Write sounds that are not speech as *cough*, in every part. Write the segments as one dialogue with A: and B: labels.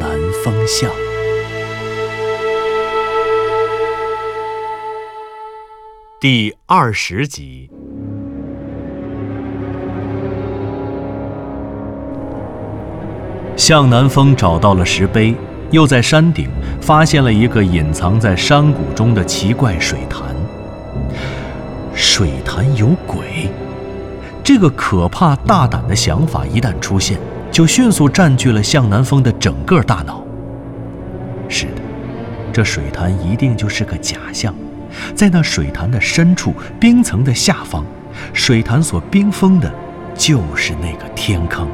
A: 南风向》第二十集。向南风找到了石碑，又在山顶发现了一个隐藏在山谷中的奇怪水潭。水潭有鬼，这个可怕大胆的想法一旦出现，就迅速占据了向南风的整个大脑。是的，这水潭一定就是个假象，在那水潭的深处，冰层的下方，水潭所冰封的，就是那个天坑。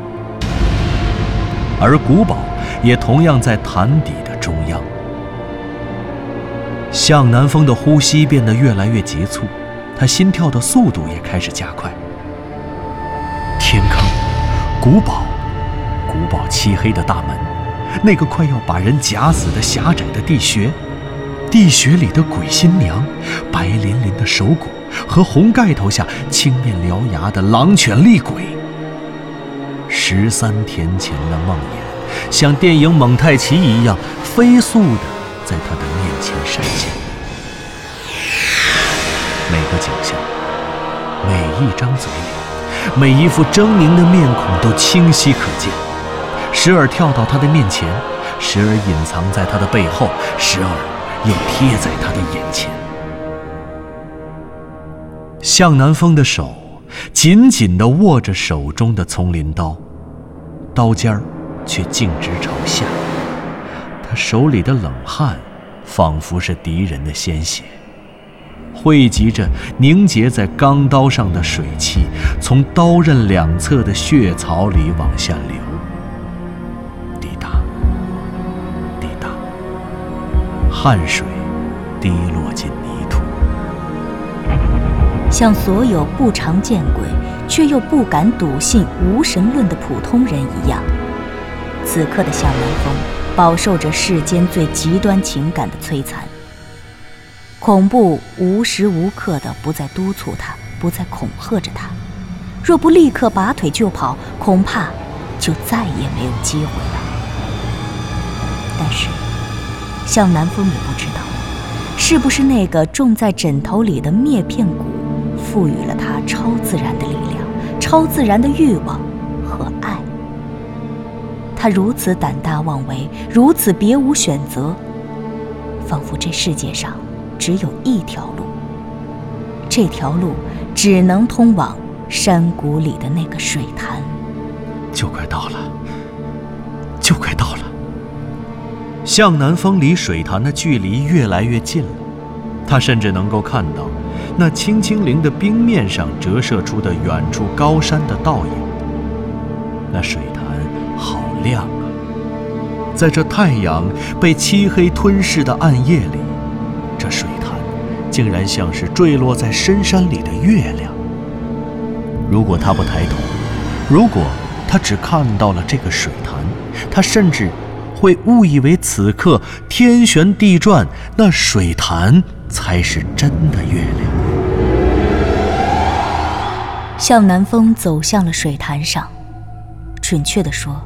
A: 而古堡也同样在潭底的中央。向南风的呼吸变得越来越急促，他心跳的速度也开始加快。天坑，古堡，堡漆黑的大门，那个快要把人夹死的狭窄的地穴，地穴里的鬼新娘，白淋淋的手骨和红盖头下青面獠牙的狼犬厉鬼。十三天前的梦魇，像电影《蒙太奇》一样飞速的在他的面前闪现。每个景象，每一张嘴脸，每一副狰狞的面孔都清晰可见，时而跳到他的面前，时而隐藏在他的背后，时而又贴在他的眼前。向南风的手紧紧地握着手中的丛林刀，刀尖儿却径直朝下。他手里的冷汗，仿佛是敌人的鲜血，汇集着凝结在钢刀上的水汽，从刀刃两侧的血槽里往下流。汗水滴落进泥土。
B: 像所有不常见鬼却又不敢笃信无神论的普通人一样，此刻的向南风饱受着世间最极端情感的摧残。恐怖无时无刻的不再督促他，不再恐吓着他。若不立刻拔腿就跑，恐怕就再也没有机会了。但是，向南风也不知道，是不是那个种在枕头里的篾片谷。赋予了他超自然的力量、超自然的欲望和爱。他如此胆大妄为，如此别无选择，仿佛这世界上只有一条路，这条路只能通往山谷里的那个水潭。
A: 就快到了，就快到了。向南风离水潭的距离越来越近了，他甚至能够看到。那青青灵的冰面上折射出的远处高山的倒影，那水潭好亮啊！在这太阳被漆黑吞噬的暗夜里，这水潭竟然像是坠落在深山里的月亮。如果他不抬头，如果他只看到了这个水潭，他甚至会误以为此刻天旋地转，那水潭才是真的月亮。
B: 向南风走向了水潭上，准确地说，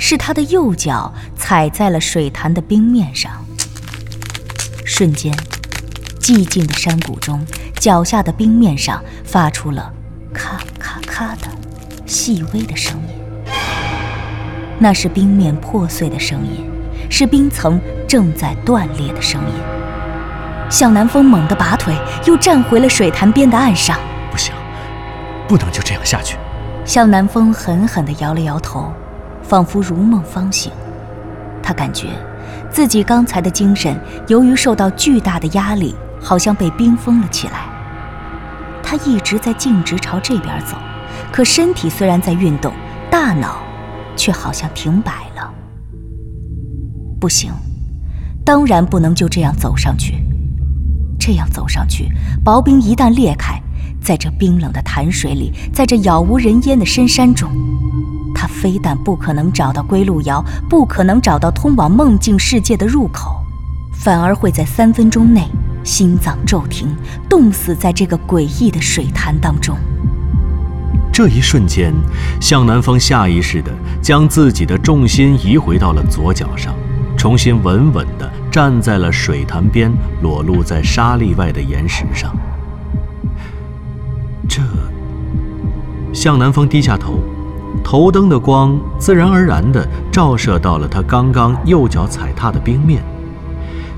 B: 是他的右脚踩在了水潭的冰面上。瞬间，寂静的山谷中，脚下的冰面上发出了咔咔咔的细微的声音。那是冰面破碎的声音，是冰层正在断裂的声音。向南风猛地拔腿，又站回了水潭边的岸上。
A: 不行。不能就这样下去。
B: 向南风狠狠地摇了摇头，仿佛如梦方醒。他感觉自己刚才的精神由于受到巨大的压力，好像被冰封了起来。他一直在径直朝这边走，可身体虽然在运动，大脑却好像停摆了。不行，当然不能就这样走上去。这样走上去，薄冰一旦裂开，在这冰冷的潭水里，在这杳无人烟的深山中，他非但不可能找到归路遥，不可能找到通往梦境世界的入口，反而会在三分钟内心脏骤停，冻死在这个诡异的水潭当中。
A: 这一瞬间，向南风下意识地将自己的重心移回到了左脚上，重新稳稳地站在了水潭边裸露在沙砾外的岩石上。这，向南风低下头，头灯的光自然而然地照射到了他刚刚右脚踩踏的冰面，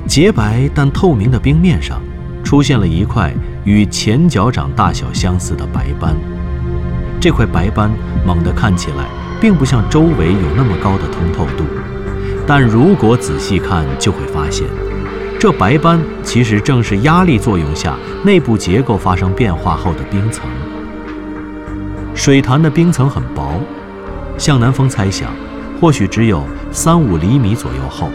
A: 洁白但透明的冰面上，出现了一块与前脚掌大小相似的白斑。这块白斑猛地看起来，并不像周围有那么高的通透度，但如果仔细看，就会发现，这白斑其实正是压力作用下内部结构发生变化后的冰层。水潭的冰层很薄，向南风猜想，或许只有三五厘米左右厚，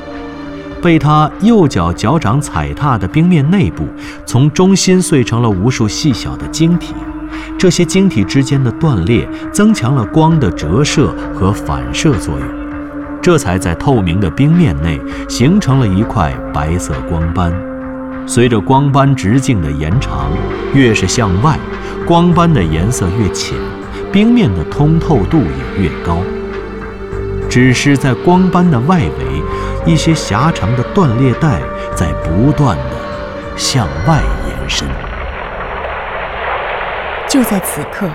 A: 被他右脚脚掌踩踏的冰面内部，从中心碎成了无数细小的晶体。这些晶体之间的断裂，增强了光的折射和反射作用，这才在透明的冰面内形成了一块白色光斑。随着光斑直径的延长，越是向外，光斑的颜色越浅，冰面的通透度也越高。只是在光斑的外围，一些狭长的断裂带在不断地向外延伸。
B: 就在此刻，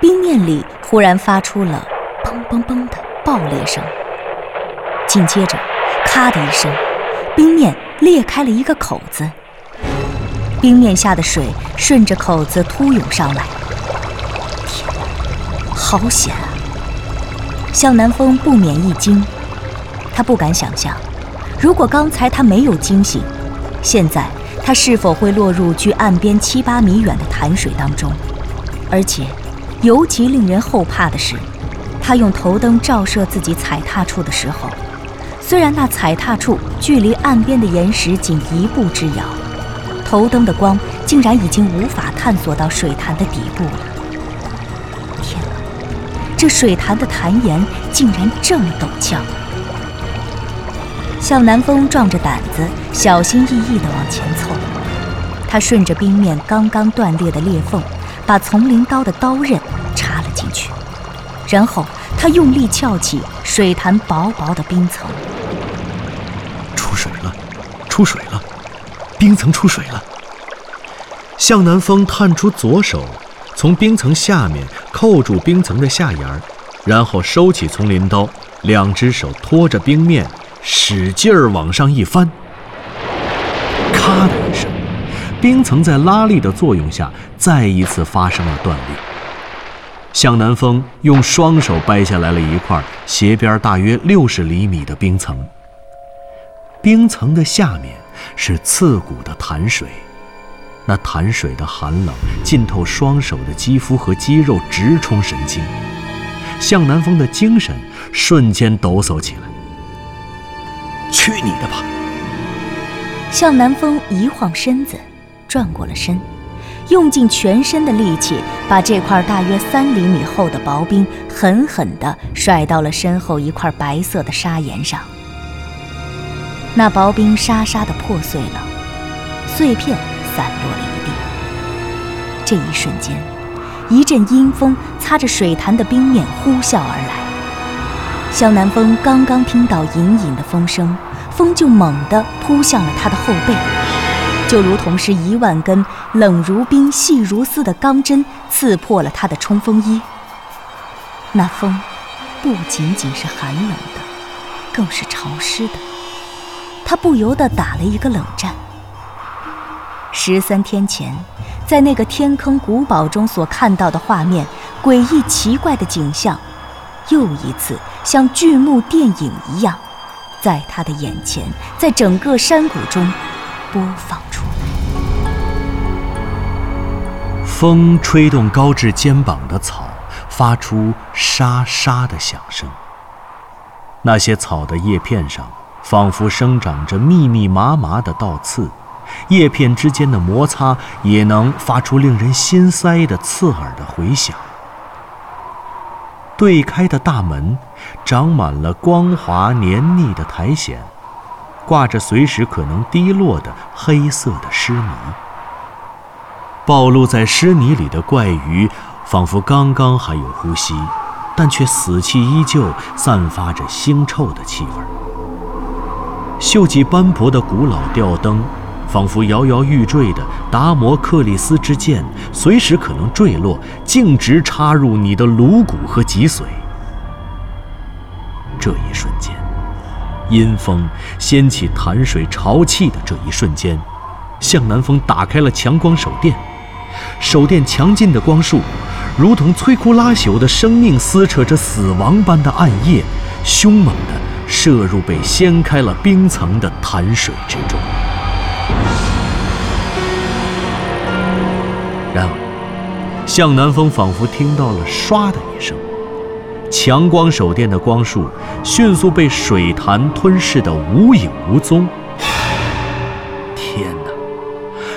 B: 冰面里忽然发出了“砰砰砰”的爆裂声，紧接着“咔”的一声，冰面裂开了一个口子，冰面下的水顺着口子突涌上来。天，好险啊！向南风不免一惊，他不敢想象，如果刚才他没有惊醒，现在他是否会落入距岸边七八米远的潭水当中。而且，尤其令人后怕的是，他用头灯照射自己踩踏处的时候，虽然那踩踏处距离岸边的岩石仅一步之遥，头灯的光竟然已经无法探索到水潭的底部了。天啊，这水潭的潭岩竟然这么陡峭！向南风壮着胆子，小心翼翼地往前凑，他顺着冰面刚刚断裂的裂缝。把丛林刀的刀刃插了进去，然后他用力撬起水潭薄薄的冰层。
A: 出水了，出水了，冰层出水了。向南风探出左手，从冰层下面扣住冰层的下沿儿，然后收起丛林刀，两只手托着冰面，使劲儿往上一翻。咔的一声。冰层在拉力的作用下，再一次发生了断裂。向南风用双手掰下来了一块斜边大约六十厘米的冰层。冰层的下面是刺骨的潭水，那潭水的寒冷浸透双手的肌肤和肌肉，直冲神经。向南风的精神瞬间抖擞起来。去你的吧！
B: 向南风一晃身子。转过了身，用尽全身的力气，把这块大约三厘米厚的薄冰狠狠地甩到了身后一块白色的砂岩上。那薄冰沙沙地破碎了，碎片散落了一地。这一瞬间，一阵阴风擦着水潭的冰面呼啸而来。向南风刚刚听到隐隐的风声，风就猛地扑向了他的后背。就如同是一万根冷如冰、细如丝的钢针刺破了他的冲锋衣。那风不仅仅是寒冷的，更是潮湿的。他不由得打了一个冷战。十三天前，在那个天坑古堡中所看到的画面，诡异奇怪的景象，又一次像剧幕电影一样，在他的眼前，在整个山谷中。播放出来。
A: 风吹动高至肩膀的草，发出沙沙的响声。那些草的叶片上仿佛生长着密密麻麻的倒刺，叶片之间的摩擦也能发出令人心塞的刺耳的回响。对开的大门，长满了光滑黏腻的苔藓，挂着随时可能滴落的黑色的湿泥。暴露在湿泥里的怪鱼，仿佛刚刚还有呼吸，但却死气依旧，散发着腥臭的气味。锈迹斑驳的古老吊灯。仿佛摇摇欲坠的达摩克里斯之剑，随时可能坠落，径直插入你的颅骨和脊髓。这一瞬间，阴风掀起潭水潮气的这一瞬间，向南风打开了强光手电，手电强劲的光束，如同摧枯拉朽的生命撕扯着死亡般的暗夜，凶猛地射入被掀开了冰层的潭水之中。然而，向南风仿佛听到了“唰”的一声，强光手电的光束迅速被水潭吞噬得无影无踪。天哪！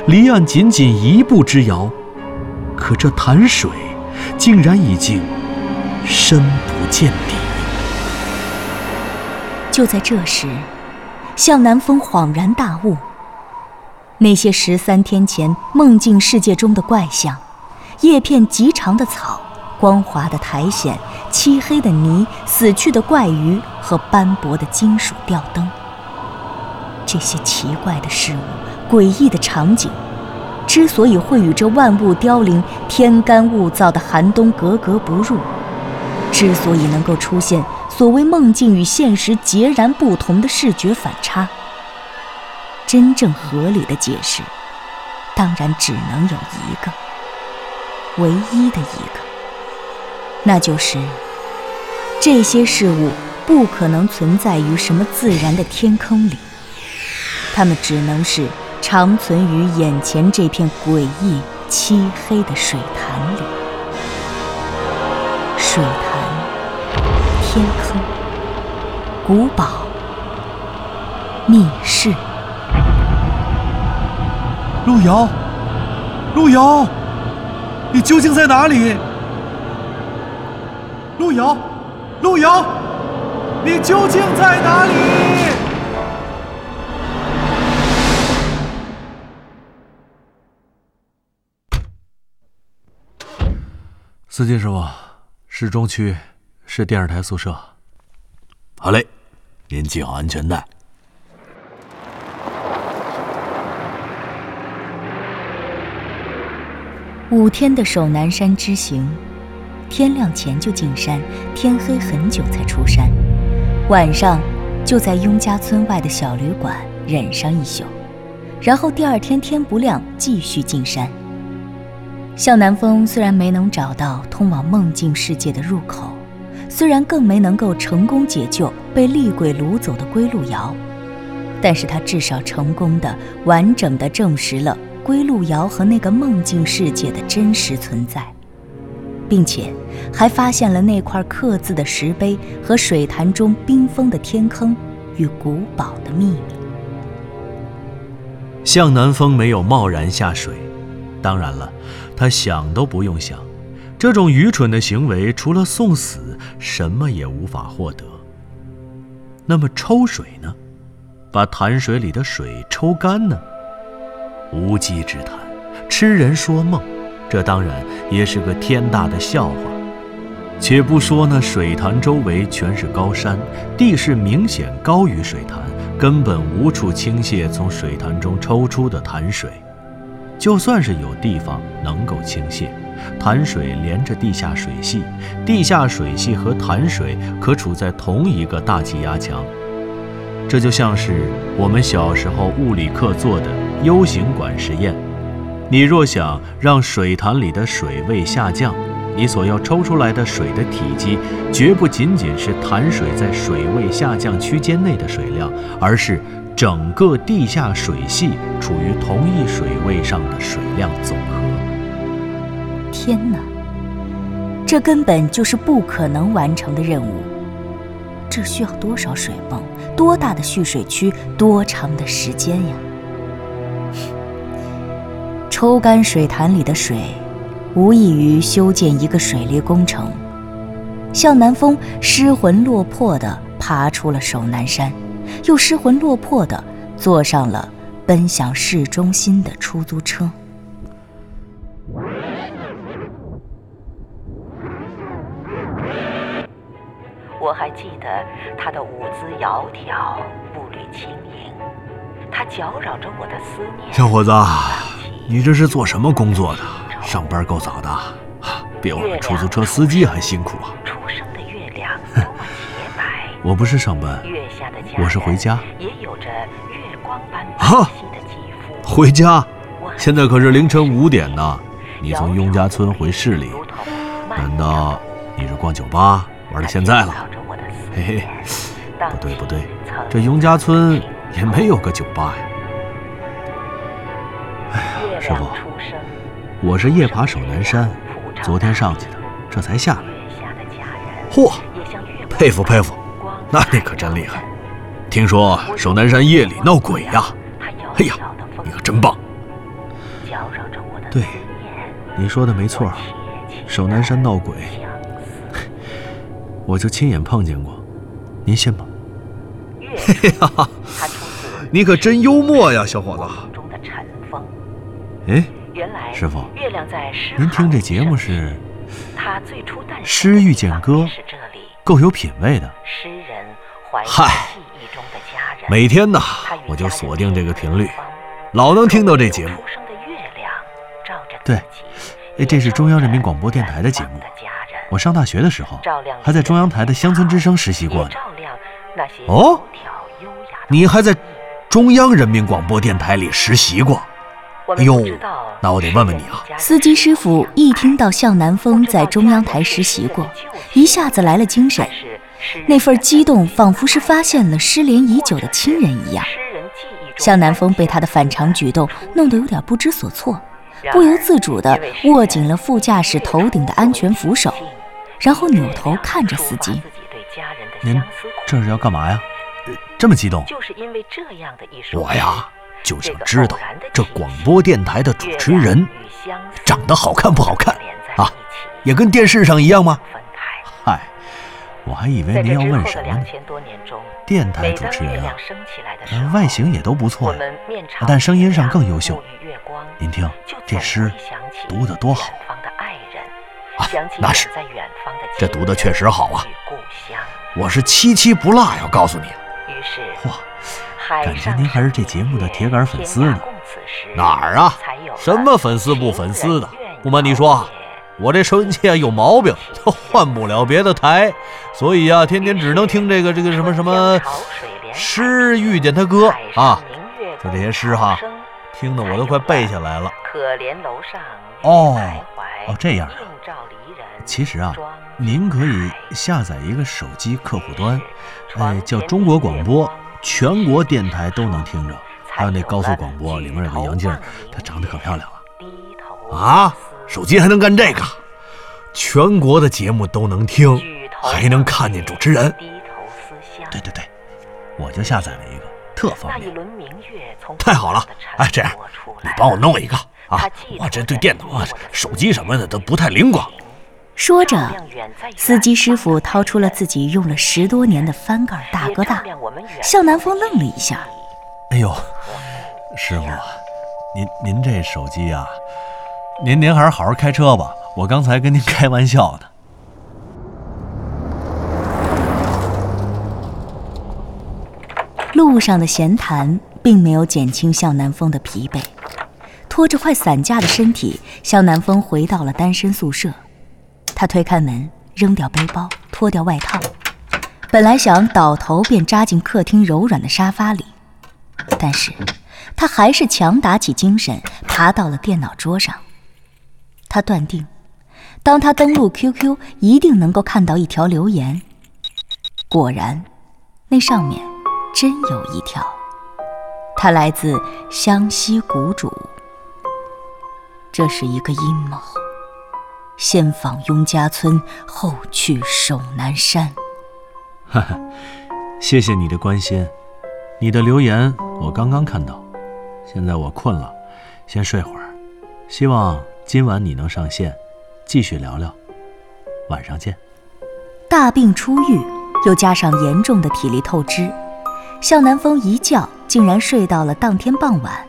A: 离岸仅仅一步之遥，可这潭水竟然已经深不见底。
B: 就在这时，向南风恍然大悟。那些十三天前梦境世界中的怪象，叶片极长的草，光滑的苔藓，漆黑的泥，死去的怪鱼和斑驳的金属吊灯，这些奇怪的事物、诡异的场景，之所以会与这万物凋零、天干物燥的寒冬格格不入，之所以能够出现所谓梦境与现实截然不同的视觉反差。真正合理的解释，当然只能有一个，唯一的一个，那就是这些事物不可能存在于什么自然的天坑里，它们只能是长存于眼前这片诡异漆黑的水潭里。水潭、天坑、古堡、密室。
A: 路遥，路遥，你究竟在哪里？路遥，路遥，你究竟在哪里？司机师傅，市中区是电视台宿舍。
C: 好嘞，您系好安全带。
B: 五天的守南山之行，天亮前就进山，天黑很久才出山，晚上就在雍家村外的小旅馆忍上一宿，然后第二天天不亮继续进山。向南风虽然没能找到通往梦境世界的入口，虽然更没能够成功解救被厉鬼掳走的归路遥，但是他至少成功的、完整的证实了。归路遥和那个梦境世界的真实存在，并且还发现了那块刻字的石碑和水潭中冰封的天坑与古堡的秘密。
A: 向南风没有贸然下水，当然了，他想都不用想，这种愚蠢的行为除了送死，什么也无法获得。那么抽水呢？把潭水里的水抽干呢？无稽之谈，痴人说梦，这当然也是个天大的笑话。且不说那水潭周围全是高山，地势明显高于水潭，根本无处倾泻从水潭中抽出的潭水。就算是有地方能够倾泻，潭水连着地下水系，地下水系和潭水可处在同一个大气压强。这就像是我们小时候物理课做的 U 型管实验。你若想让水潭里的水位下降，你所要抽出来的水的体积，绝不仅仅是潭水在水位下降区间内的水量，而是整个地下水系处于同一水位上的水量总和。
B: 天哪，这根本就是不可能完成的任务。这需要多少水泵、多大的蓄水区、多长的时间呀？抽干水潭里的水，无异于修建一个水利工程。向南风失魂落魄地爬出了守南山，又失魂落魄地坐上了奔向市中心的出租车。
D: 我还记得他的舞姿窈窕，步履轻盈，他搅扰着我的思念。
C: 小伙子，你这是做什么工作的？上班够早的，比我们出租车司机还辛苦啊！
D: 初升的月亮多么洁白。*laughs*
A: 我不是上班，我是回家。
D: 也有着月光般白
C: 啊
D: 皙的肌肤。
A: 回家？现在可是凌晨五点呢。你从雍家村回市里，难道你是逛酒吧玩到现在了？嘿嘿不对不对这雍家村也没有个酒吧呀。
D: 月
A: 师傅我是夜爬守南山，昨天上去的，这才下来。嚯，佩服佩服，那你可真厉害。听说守南山夜里闹鬼呀？哎呀，你可真棒！对你说的没错儿，守南山闹鬼，我就亲眼碰见过，您信吗？
D: 月亮，它出自 *laughs*
A: 你可真幽默呀，小伙子。哎，
D: 原来
A: 师傅
D: 月亮在诗
A: 您听这节目是
D: 他最初诞生的
A: 诗遇见歌
D: 是这里，
A: 够有品位的。
D: 诗人怀念
A: 嗨
D: 记忆中的家人。
A: 每天呐，我就锁定这个频率，老能听到这节目。对哎这是中央人民广播电台的节目我上大学的时候，还在中央台的乡村之声实习过呢。哦你还在中央人民广播电台里实习过？哎呦那我得问问你啊
B: 司机师傅一听到向南风在中央台实习过，一下子来了精神那份激动仿佛是发现了失联已久的亲人一样。向南风被他的反常举动弄得有点不知所措，不由自主地握紧了副驾驶头顶的安全扶手，然后扭头看着司机。
A: 您这是要干嘛呀？呃这么激动？
D: 就是因为这样的一首
A: 我呀，就想知道这广播电台的主持人长得好看不好看啊也跟电视上一样吗？嗨，我还以为您要问什么呢电台主持人啊外形也都不错呀。但声音上更优秀您听这诗读得多好啊那是这读的确实好啊。我是七七不落要，告诉你。感觉您还是这节目的铁杆粉丝呢哪儿啊什么粉丝不粉丝的不瞒你说我这收音机啊有毛病，它换不了别的台，所以啊，天天只能听这个这个什么什么诗遇见他哥啊，就这些诗哈，听得我都快背下来了。
D: 可怜楼上
A: 哦哦这样其实啊您可以下载一个手机客户端，哎，叫中国广播全国电台都能听着。还有那高速广播，里面有个杨静，她长得可漂亮了。啊手机还能干这个，全国的节目都能听，还能看见主持人。对对对，我就下载了一个，特方便。太好了哎这样你帮我弄一个啊！我这对电脑啊、手机什么的都不太灵光。
B: 说着司机师傅掏出了自己用了十多年的翻盖大哥大。向南风愣了一下，
A: 哎呦，师傅，您您这手机啊，您您还是好好开车吧。我刚才跟您开玩笑呢。
B: 路上的闲谈并没有减轻向南风的疲惫，拖着快散架的身体，向南风回到了单身宿舍。他推开门，扔掉背包，脱掉外套，本来想倒头便扎进客厅柔软的沙发里，但是他还是强打起精神，爬到了电脑桌上。他断定，当他登录 QQ，一定能够看到一条留言。果然，那上面真有一条，它来自湘西谷主。这是一个阴谋，先访雍家村，后去守南山。
A: 哈哈，谢谢你的关心。你的留言我刚刚看到，现在我困了，先睡会儿。希望今晚你能上线，继续聊聊。晚上见。
B: 大病初愈，又加上严重的体力透支，向南风一觉竟然睡到了当天傍晚。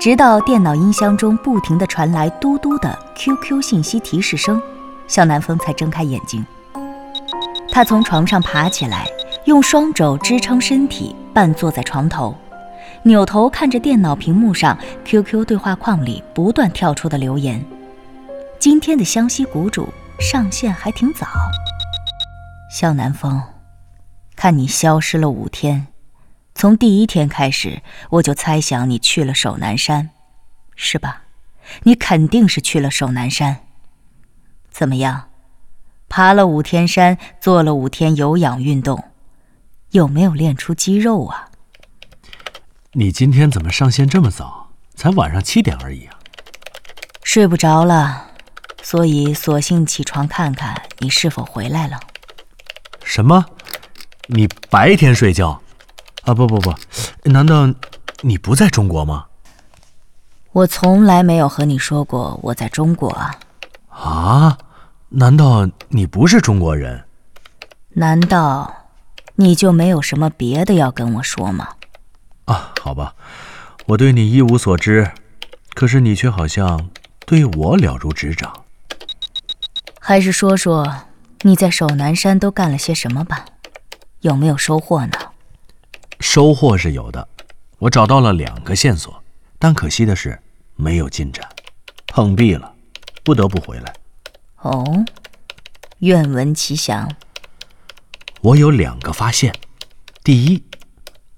B: 直到电脑音箱中不停地传来嘟嘟的 QQ 信息提示声，向南风才睁开眼睛。他从床上爬起来，用双肘支撑身体，半坐在床头，扭头看着电脑屏幕上 QQ 对话框里不断跳出的留言。今天的湘西谷主上线还挺早。向南风，看你消失了五天。从第一天开始，我就猜想你去了守南山，是吧？你肯定是去了守南山。怎么样？爬了五天山，做了五天有氧运动，有没有练出肌肉啊？
A: 你今天怎么上线这么早？才晚上七点而已啊！
B: 睡不着了，所以索性起床看看你是否回来了。
A: 什么？你白天睡觉？啊不不不，难道你不在中国吗？
B: 我从来没有和你说过我在中国啊。
A: 啊？难道你不是中国人？
B: 难道你就没有什么别的要跟我说吗？
A: 啊，好吧，我对你一无所知，可是你却好像对我了如指掌。
B: 还是说说你在首南山都干了些什么吧，有没有收获呢？
A: 收获是有的，我找到了两个线索，但可惜的是没有进展，碰壁了，不得不回来。
B: 哦，愿闻其详。
A: 我有两个发现，第一，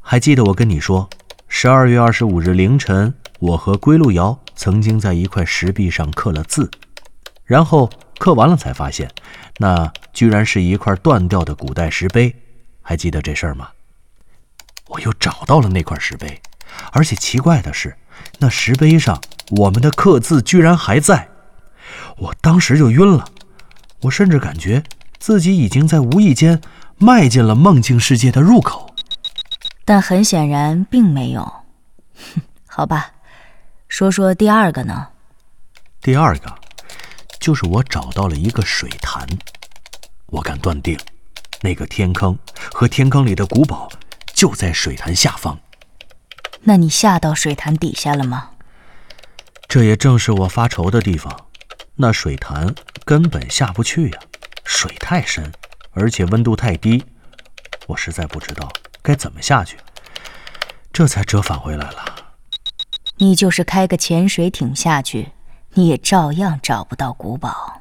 A: 还记得我跟你说，十二月二十五日凌晨，我和归路遥曾经在一块石壁上刻了字，然后刻完了才发现，那居然是一块断掉的古代石碑，还记得这事儿吗？我又找到了那块石碑，而且奇怪的是，那石碑上我们的刻字居然还在。我当时就晕了，我甚至感觉自己已经在无意间迈进了梦境世界的入口。
B: 但很显然并没有。哼，*laughs* 好吧，说说第二个呢？
A: 第二个，就是我找到了一个水潭，我敢断定，那个天坑和天坑里的古堡。就在水潭下方。
B: 那你下到水潭底下了吗？
A: 这也正是我发愁的地方。那水潭根本下不去呀，水太深，而且温度太低，我实在不知道该怎么下去。这才折返回来了。
B: 你就是开个潜水艇下去，你也照样找不到古堡。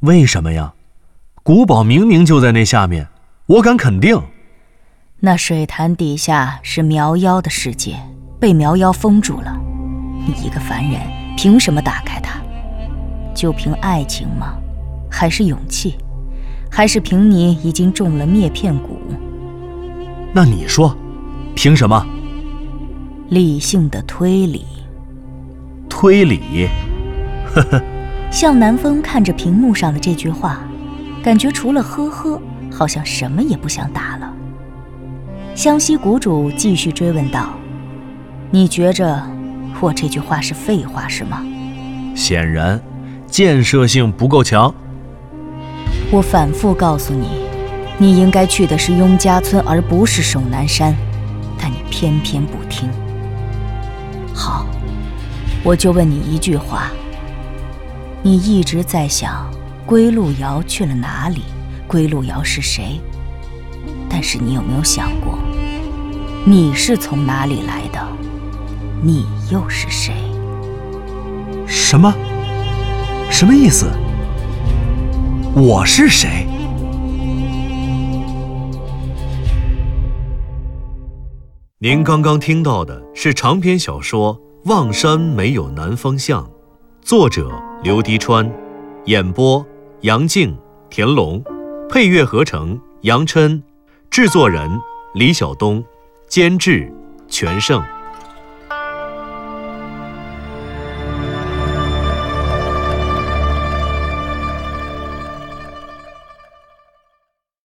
A: 为什么呀？古堡明明就在那下面，我敢肯定。
B: 那水潭底下是苗妖的世界，被苗妖封住了。你一个凡人，凭什么打开它？就凭爱情吗？还是勇气？还是凭你已经中了灭片蛊？
A: 那你说，凭什么？
B: 理性的推理。
A: 推理？呵呵。
B: 向南风看着屏幕上的这句话，感觉除了呵呵，好像什么也不想打了。湘西谷主继续追问道：“你觉着我这句话是废话是吗？”
A: 显然，建设性不够强。
B: 我反复告诉你，你应该去的是雍家村，而不是守南山，但你偏偏不听。好，我就问你一句话：你一直在想归路遥去了哪里？归路遥是谁？但是你有没有想过，你是从哪里来的？你又是谁？
A: 什么？什么意思？我是谁？您刚刚听到的是长篇小说《望山没有南方向》，作者刘迪川，演播杨静、田龙，配乐合成杨琛。制作人李晓东，监制全胜。